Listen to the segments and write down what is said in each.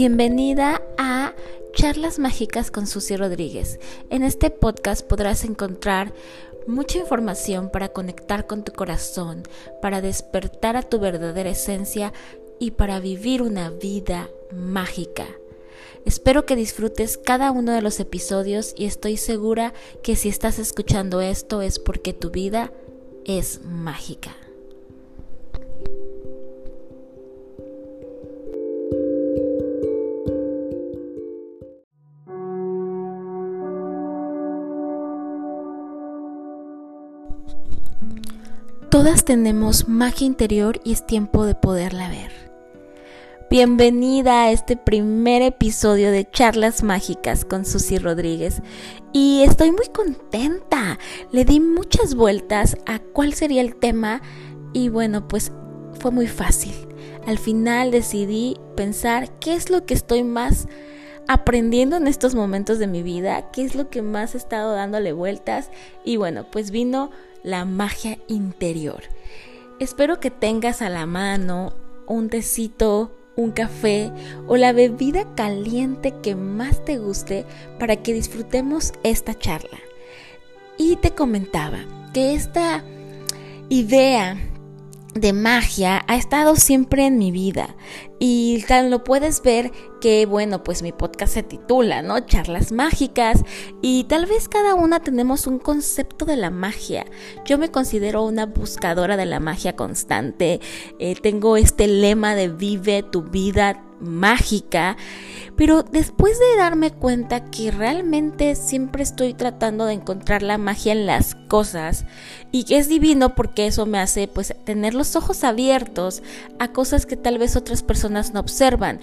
Bienvenida a Charlas Mágicas con Susi Rodríguez. En este podcast podrás encontrar mucha información para conectar con tu corazón, para despertar a tu verdadera esencia y para vivir una vida mágica. Espero que disfrutes cada uno de los episodios y estoy segura que si estás escuchando esto es porque tu vida es mágica. Todas tenemos magia interior y es tiempo de poderla ver. Bienvenida a este primer episodio de Charlas Mágicas con Susi Rodríguez y estoy muy contenta. Le di muchas vueltas a cuál sería el tema y bueno, pues fue muy fácil. Al final decidí pensar qué es lo que estoy más aprendiendo en estos momentos de mi vida, qué es lo que más he estado dándole vueltas y bueno, pues vino la magia interior. Espero que tengas a la mano un tecito, un café o la bebida caliente que más te guste para que disfrutemos esta charla. Y te comentaba que esta idea de magia ha estado siempre en mi vida y tal lo puedes ver que bueno pues mi podcast se titula no charlas mágicas. Y tal vez cada una tenemos un concepto de la magia. Yo me considero una buscadora de la magia constante. Eh, tengo este lema de vive tu vida mágica. Pero después de darme cuenta que realmente siempre estoy tratando de encontrar la magia en las cosas y que es divino porque eso me hace pues tener los ojos abiertos a cosas que tal vez otras personas no observan.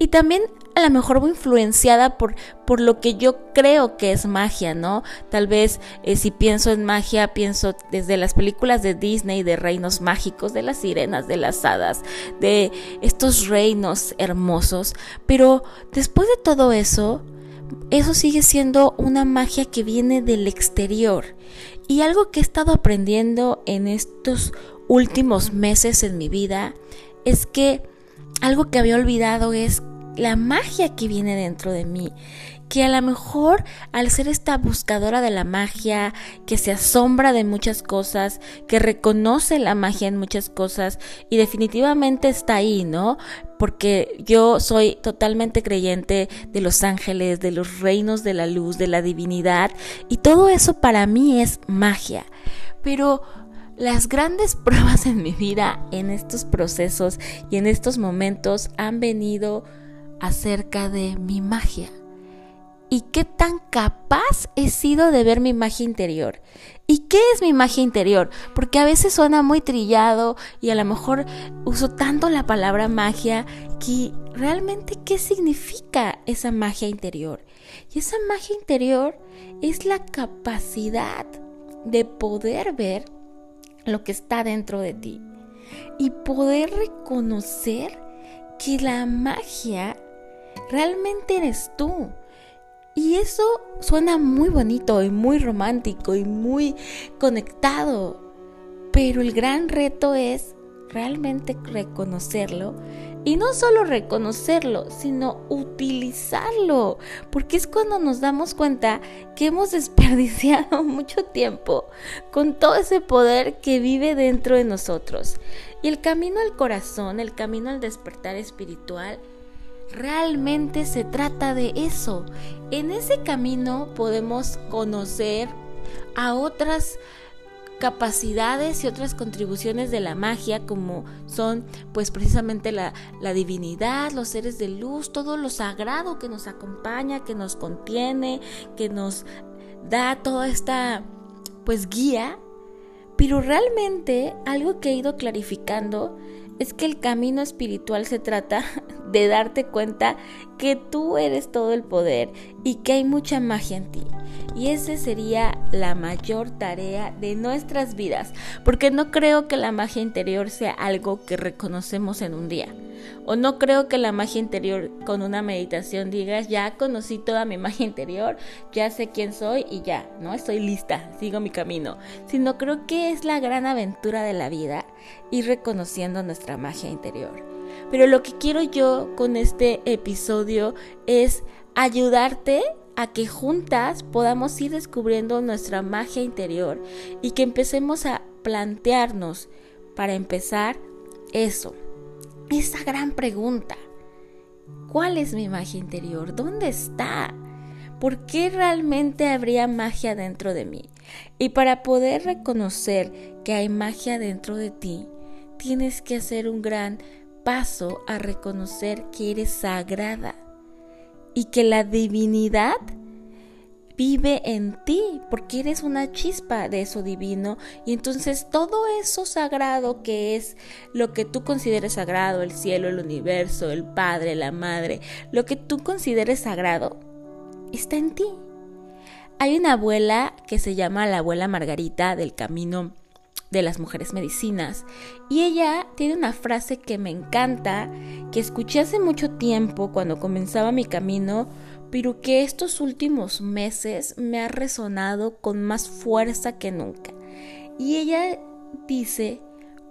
Y también a lo mejor muy influenciada por, por lo que yo creo que es magia, ¿no? Tal vez eh, si pienso en magia, pienso desde las películas de Disney, de reinos mágicos, de las sirenas, de las hadas, de estos reinos hermosos. Pero después de todo eso, eso sigue siendo una magia que viene del exterior. Y algo que he estado aprendiendo en estos últimos meses en mi vida es que algo que había olvidado es la magia que viene dentro de mí. Que a lo mejor al ser esta buscadora de la magia, que se asombra de muchas cosas, que reconoce la magia en muchas cosas y definitivamente está ahí, ¿no? Porque yo soy totalmente creyente de los ángeles, de los reinos de la luz, de la divinidad y todo eso para mí es magia. Pero las grandes pruebas en mi vida, en estos procesos y en estos momentos han venido acerca de mi magia y qué tan capaz he sido de ver mi magia interior. ¿Y qué es mi magia interior? Porque a veces suena muy trillado y a lo mejor uso tanto la palabra magia que realmente qué significa esa magia interior. Y esa magia interior es la capacidad de poder ver lo que está dentro de ti y poder reconocer que la magia realmente eres tú. Y eso suena muy bonito y muy romántico y muy conectado. Pero el gran reto es realmente reconocerlo. Y no solo reconocerlo, sino utilizarlo. Porque es cuando nos damos cuenta que hemos desperdiciado mucho tiempo con todo ese poder que vive dentro de nosotros. Y el camino al corazón, el camino al despertar espiritual, realmente se trata de eso. En ese camino podemos conocer a otras capacidades y otras contribuciones de la magia como son pues precisamente la, divinidad, los seres de luz, todo lo sagrado que nos acompaña, que nos contiene, que nos da toda esta pues guía. Pero realmente algo que he ido clarificando es que el camino espiritual se trata de darte cuenta que tú eres todo el poder y que hay mucha magia en ti. Y esa sería la mayor tarea de nuestras vidas, porque no creo que la magia interior sea algo que reconocemos en un día. O no creo que la magia interior con una meditación digas, ya conocí toda mi magia interior, ya sé quién soy y ya, ¿no? Estoy lista, sigo mi camino. Sino creo que es la gran aventura de la vida ir reconociendo nuestra magia interior. Pero lo que quiero yo con este episodio es ayudarte a que juntas podamos ir descubriendo nuestra magia interior y que empecemos a plantearnos, para empezar, eso, esa gran pregunta. ¿Cuál es mi magia interior? ¿Dónde está? ¿Por qué realmente habría magia dentro de mí? Y para poder reconocer que hay magia dentro de ti, tienes que hacer un gran paso a reconocer que eres sagrada y que la divinidad vive en ti, porque eres una chispa de eso divino y entonces todo eso sagrado que es lo que tú consideres sagrado, el cielo, el universo, el Padre, la Madre, lo que tú consideres sagrado, está en ti. Hay una abuela que se llama la abuela Margarita del Camino de las Mujeres Medicinas y ella tiene una frase que me encanta, que escuché hace mucho tiempo cuando comenzaba mi camino, pero que estos últimos meses me ha resonado con más fuerza que nunca. Y ella dice,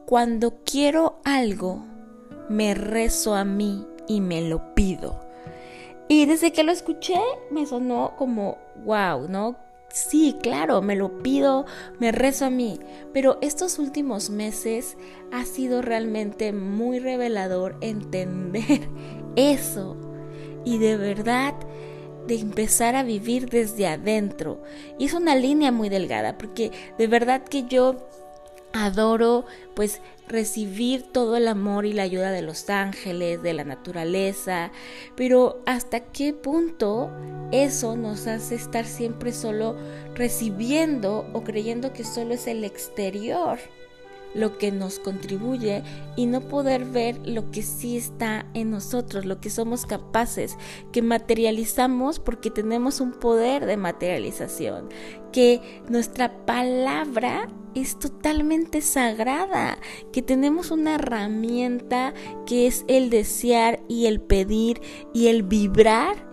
cuando quiero algo, me rezo a mí y me lo pido. Y desde que lo escuché me sonó como, wow, ¿no? Sí, claro, me lo pido, me rezo a mí, pero estos últimos meses ha sido realmente muy revelador entender eso y de verdad de empezar a vivir desde adentro. Y es una línea muy delgada, porque de verdad que yo adoro pues recibir todo el amor y la ayuda de los ángeles, de la naturaleza, pero hasta qué punto eso nos hace estar siempre solo recibiendo o creyendo que solo es el exterior lo que nos contribuye y no poder ver lo que sí está en nosotros, lo que somos capaces, que materializamos porque tenemos un poder de materialización, que nuestra palabra es totalmente sagrada, que tenemos una herramienta que es el desear y el pedir y el vibrar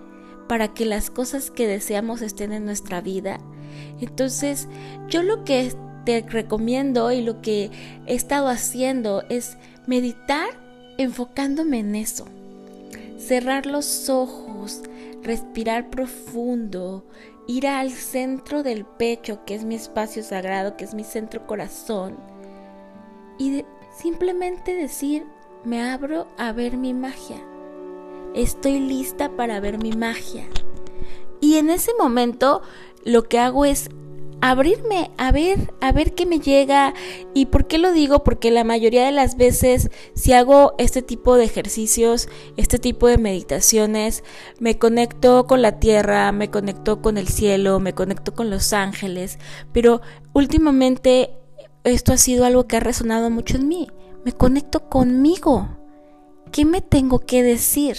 para que las cosas que deseamos estén en nuestra vida. Entonces, yo lo que te recomiendo y lo que he estado haciendo es meditar enfocándome en eso. Cerrar los ojos, respirar profundo, ir al centro del pecho, que es mi espacio sagrado, que es mi centro corazón, y simplemente decir, me abro a ver mi magia. Estoy lista para ver mi magia. Y en ese momento lo que hago es abrirme a ver, a ver qué me llega. ¿Y por qué lo digo? Porque la mayoría de las veces si hago este tipo de ejercicios, este tipo de meditaciones, me conecto con la tierra, me conecto con el cielo, me conecto con los ángeles, pero últimamente esto ha sido algo que ha resonado mucho en mí. Me conecto conmigo. ¿Qué me tengo que decir?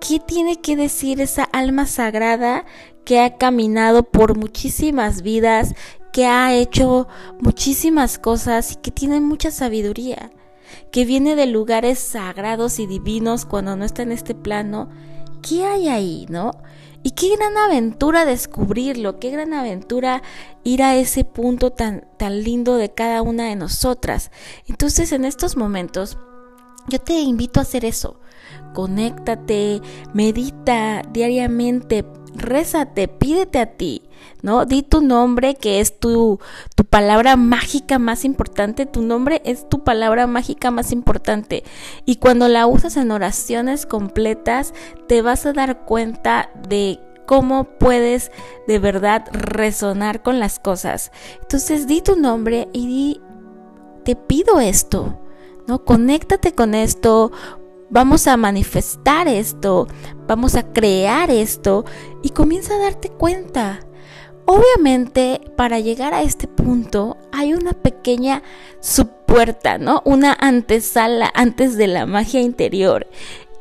¿Qué tiene que decir esa alma sagrada que ha caminado por muchísimas vidas, que ha hecho muchísimas cosas y que tiene mucha sabiduría, que viene de lugares sagrados y divinos cuando no está en este plano. ¿Qué hay ahí, no? Y qué gran aventura descubrirlo, qué gran aventura ir a ese punto tan, tan lindo de cada una de nosotras. Entonces en estos momentos yo te invito a hacer eso. Conéctate, medita diariamente, rézate, pídete a ti, ¿no? Di tu nombre, que es tu, tu palabra mágica más importante, tu nombre es tu palabra mágica más importante. Y cuando la usas en oraciones completas, te vas a dar cuenta de cómo puedes de verdad resonar con las cosas. Entonces di tu nombre y di, te pido esto, ¿no? Conéctate con esto, vamos a manifestar esto, vamos a crear esto y comienza a darte cuenta. Obviamente, para llegar a este punto hay una pequeña subpuerta, ¿no? Una antesala antes de la magia interior.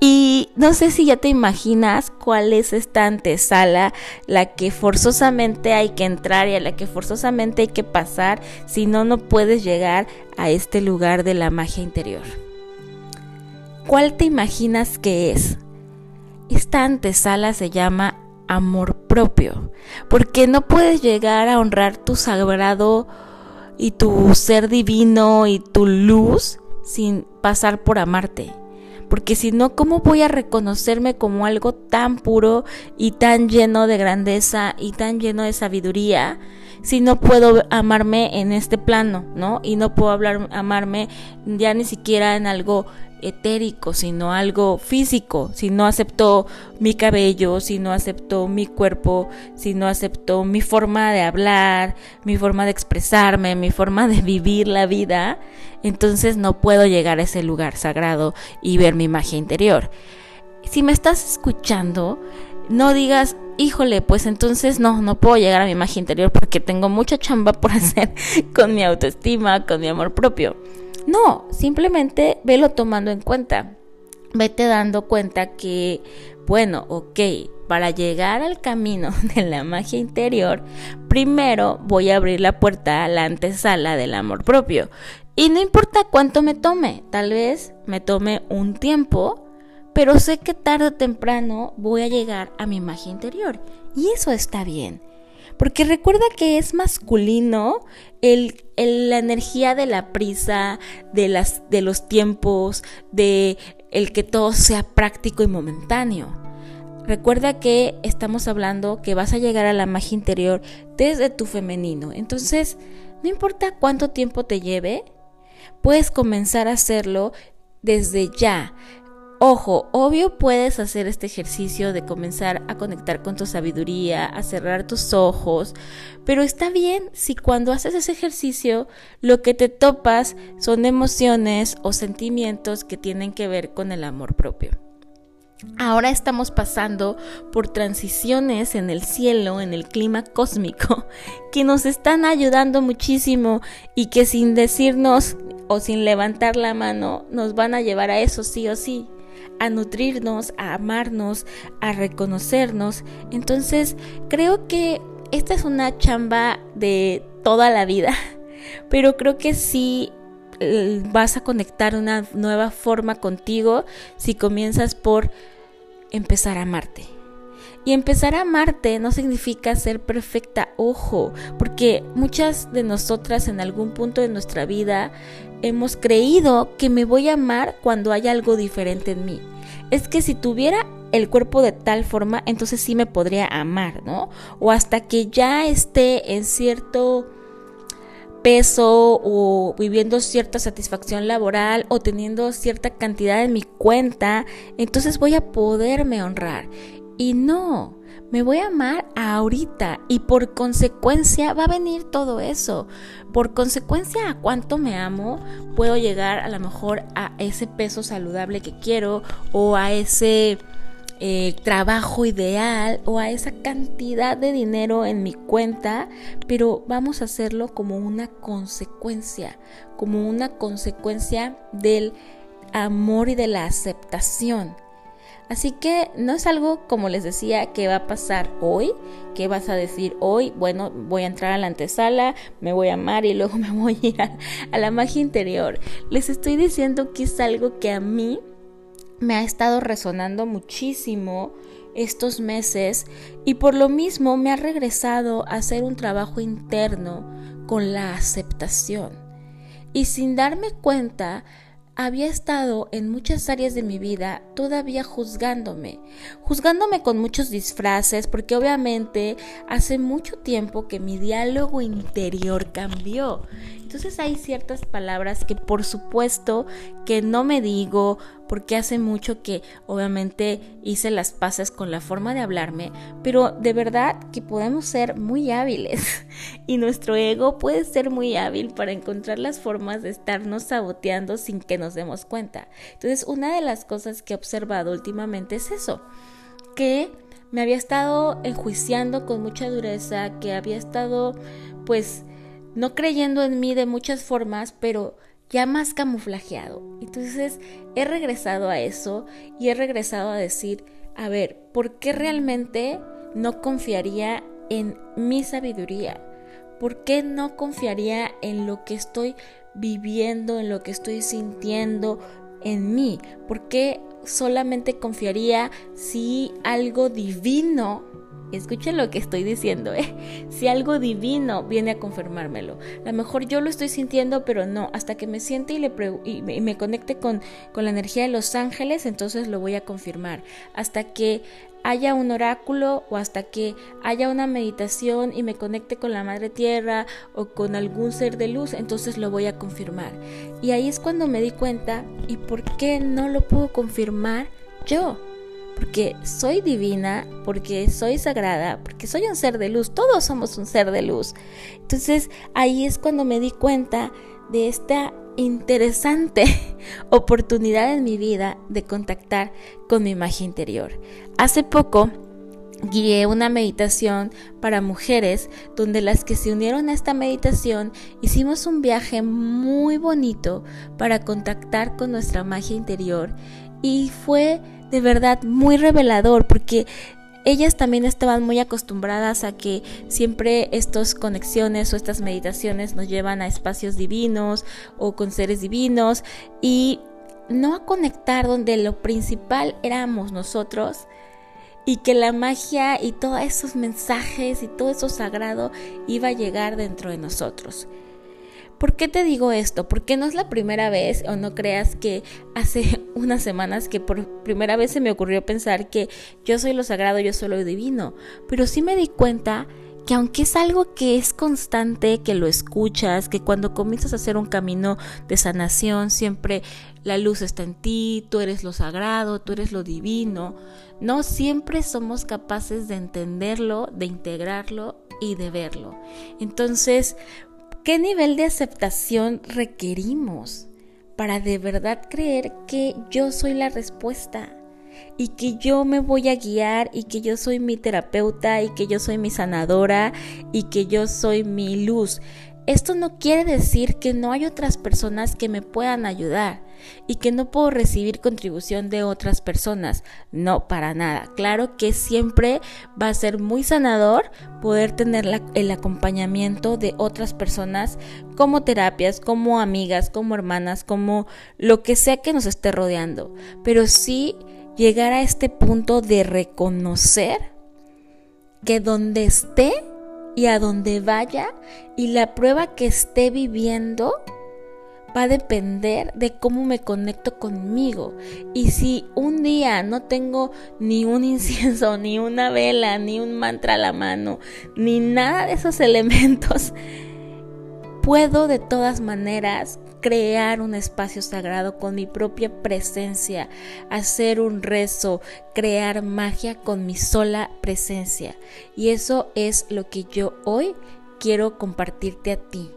Y no sé si ya te imaginas cuál es esta antesala, la que forzosamente hay que entrar y a la que forzosamente hay que pasar, si no, no puedes llegar a este lugar de la magia interior. ¿Cuál te imaginas que es? Esta antesala se llama amor propio, porque no puedes llegar a honrar tu sagrado y tu ser divino y tu luz sin pasar por amarte porque si no, ¿cómo voy a reconocerme como algo tan puro y tan lleno de grandeza y tan lleno de sabiduría? si no puedo amarme en este plano, ¿no? Y no puedo hablar amarme ya ni siquiera en algo etérico, sino algo físico, si no acepto mi cabello, si no acepto mi cuerpo, si no acepto mi forma de hablar, mi forma de expresarme, mi forma de vivir la vida, entonces no puedo llegar a ese lugar sagrado y ver mi magia interior. Si me estás escuchando, no digas, híjole, pues entonces no, no puedo llegar a mi magia interior porque tengo mucha chamba por hacer con mi autoestima, con mi amor propio. No, simplemente velo tomando en cuenta. Vete dando cuenta que, bueno, ok, para llegar al camino de la magia interior, primero voy a abrir la puerta a la antesala del amor propio. Y no importa cuánto me tome, tal vez me tome un tiempo, pero sé que tarde o temprano voy a llegar a mi magia interior. Y eso está bien. Porque recuerda que es masculino el, la energía de la prisa, de, las, de los tiempos, de el que todo sea práctico y momentáneo. Recuerda que estamos hablando que vas a llegar a la magia interior desde tu femenino. Entonces, no importa cuánto tiempo te lleve, puedes comenzar a hacerlo desde ya. Ojo, obvio puedes hacer este ejercicio de comenzar a conectar con tu sabiduría, a cerrar tus ojos, pero está bien si cuando haces ese ejercicio lo que te topas son emociones o sentimientos que tienen que ver con el amor propio. Ahora estamos pasando por transiciones en el cielo, en el clima cósmico, que nos están ayudando muchísimo y que sin decirnos o sin levantar la mano nos van a llevar a eso sí o sí a nutrirnos, a amarnos, a reconocernos. Entonces, creo que esta es una chamba de toda la vida, pero creo que sí eh, vas a conectar una nueva forma contigo si comienzas por empezar a amarte. Y empezar a amarte no significa ser perfecta, ojo, porque muchas de nosotras en algún punto de nuestra vida hemos creído que me voy a amar cuando hay algo diferente en mí. Es que si tuviera el cuerpo de tal forma, entonces sí me podría amar, ¿no? O hasta que ya esté en cierto peso o viviendo cierta satisfacción laboral o teniendo cierta cantidad en mi cuenta, entonces voy a poderme honrar. Y no, me voy a amar ahorita y por consecuencia va a venir todo eso. Por consecuencia a cuánto me amo, puedo llegar a lo mejor a ese peso saludable que quiero o a ese eh, trabajo ideal o a esa cantidad de dinero en mi cuenta, pero vamos a hacerlo como una consecuencia, como una consecuencia del amor y de la aceptación. Así que no es algo, como les decía, que va a pasar hoy, que vas a decir hoy, bueno, voy a entrar a la antesala, me voy a amar y luego me voy a ir a, a la magia interior. Les estoy diciendo que es algo que a mí me ha estado resonando muchísimo estos meses y por lo mismo me ha regresado a hacer un trabajo interno con la aceptación. Y sin darme cuenta, había estado en muchas áreas de mi vida todavía juzgándome, juzgándome con muchos disfraces, porque obviamente hace mucho tiempo que mi diálogo interior cambió. Entonces hay ciertas palabras que por supuesto que no me digo porque hace mucho que obviamente hice las paces con la forma de hablarme, pero de verdad que podemos ser muy hábiles y nuestro ego puede ser muy hábil para encontrar las formas de estarnos saboteando sin que nos demos cuenta. Entonces una de las cosas que he observado últimamente es eso, que me había estado enjuiciando con mucha dureza, que había estado pues no creyendo en mí de muchas formas, pero ya más camuflajeado. Entonces he regresado a eso y he regresado a decir, a ver, ¿por qué realmente no confiaría en mi sabiduría? ¿Por qué no confiaría en lo que estoy viviendo, en lo que estoy sintiendo en mí? ¿Por qué solamente confiaría si algo divino Escuchen lo que estoy diciendo, ¿eh? Si algo divino viene a confirmármelo. A lo mejor yo lo estoy sintiendo, pero no. Hasta que me siente y, le y me conecte con, con la energía de los ángeles, entonces lo voy a confirmar. Hasta que haya un oráculo o hasta que haya una meditación y me conecte con la Madre Tierra o con algún ser de luz, entonces lo voy a confirmar. Y ahí es cuando me di cuenta, ¿y por qué no lo puedo confirmar yo? Porque soy divina, porque soy sagrada, porque soy un ser de luz, todos somos un ser de luz. Entonces ahí es cuando me di cuenta de esta interesante oportunidad en mi vida de contactar con mi magia interior. Hace poco guié una meditación para mujeres donde las que se unieron a esta meditación hicimos un viaje muy bonito para contactar con nuestra magia interior y fue de verdad muy revelador porque ellas también estaban muy acostumbradas a que siempre estas conexiones o estas meditaciones nos llevan a espacios divinos o con seres divinos y no a conectar donde lo principal éramos nosotros y que la magia y todos esos mensajes y todo eso sagrado iba a llegar dentro de nosotros. ¿Por qué te digo esto? Porque no es la primera vez, o no creas que hace unas semanas que por primera vez se me ocurrió pensar que yo soy lo sagrado, yo soy lo divino, pero sí me di cuenta que aunque es algo que es constante, que lo escuchas, que cuando comienzas a hacer un camino de sanación, siempre la luz está en ti, tú eres lo sagrado, tú eres lo divino, no siempre somos capaces de entenderlo, de integrarlo y de verlo. Entonces, ¿Qué nivel de aceptación requerimos para de verdad creer que yo soy la respuesta? y que yo me voy a guiar y que yo soy mi terapeuta y que yo soy mi sanadora y que yo soy mi luz. Esto no quiere decir que no hay otras personas que me puedan ayudar y que no puedo recibir contribución de otras personas. No, para nada. Claro que siempre va a ser muy sanador poder tener el acompañamiento de otras personas como terapias, como amigas, como hermanas, como lo que sea que nos esté rodeando. Pero sí llegar a este punto de reconocer que donde esté, y a donde vaya y la prueba que esté viviendo va a depender de cómo me conecto conmigo. Y si un día no tengo ni un incienso, ni una vela, ni un mantra a la mano, ni nada de esos elementos, puedo de todas maneras crear un espacio sagrado con mi propia presencia, hacer un rezo, crear magia con mi sola presencia. Y eso es lo que yo hoy quiero compartirte a ti.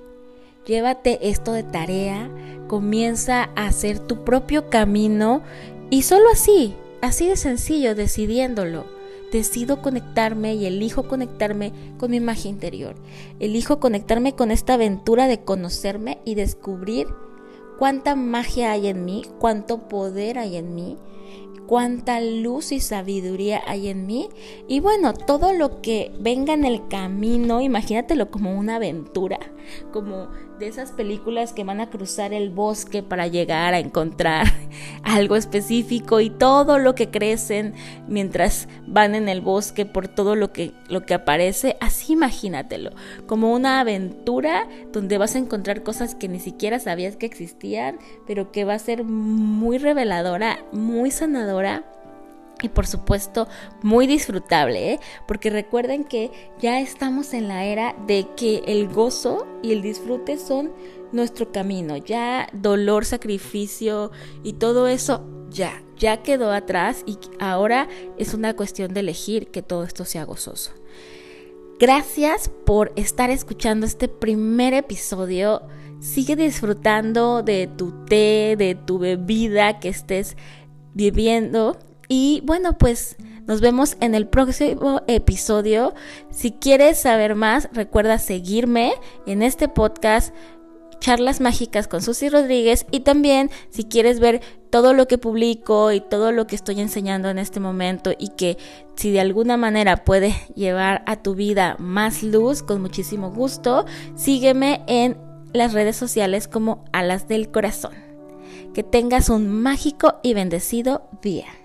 Llévate esto de tarea, comienza a hacer tu propio camino y solo así, así de sencillo, decidiéndolo decido conectarme y elijo conectarme con mi magia interior. Elijo conectarme con esta aventura de conocerme y descubrir cuánta magia hay en mí, cuánto poder hay en mí, cuánta luz y sabiduría hay en mí. Y bueno, todo lo que venga en el camino, imagínatelo como una aventura, como de esas películas que van a cruzar el bosque para llegar a encontrar algo específico y todo lo que crecen mientras van en el bosque por todo lo que, lo que aparece, así imagínatelo, como una aventura donde vas a encontrar cosas que ni siquiera sabías que existían, pero que va a ser muy reveladora, muy sanadora y por supuesto muy disfrutable, ¿eh? porque recuerden que ya estamos en la era de que el gozo y el disfrute son nuestro camino, ya dolor, sacrificio y todo eso ya, ya quedó atrás y ahora es una cuestión de elegir que todo esto sea gozoso. Gracias por estar escuchando este primer episodio. Sigue disfrutando de tu té, de tu bebida que estés viviendo y bueno, pues nos vemos en el próximo episodio. Si quieres saber más, recuerda seguirme en este podcast. charlas mágicas con Susy Rodríguez y también si quieres ver todo lo que publico y todo lo que estoy enseñando en este momento y que si de alguna manera puede llevar a tu vida más luz, con muchísimo gusto, sígueme en las redes sociales como Alas del Corazón. Que tengas un mágico y bendecido día.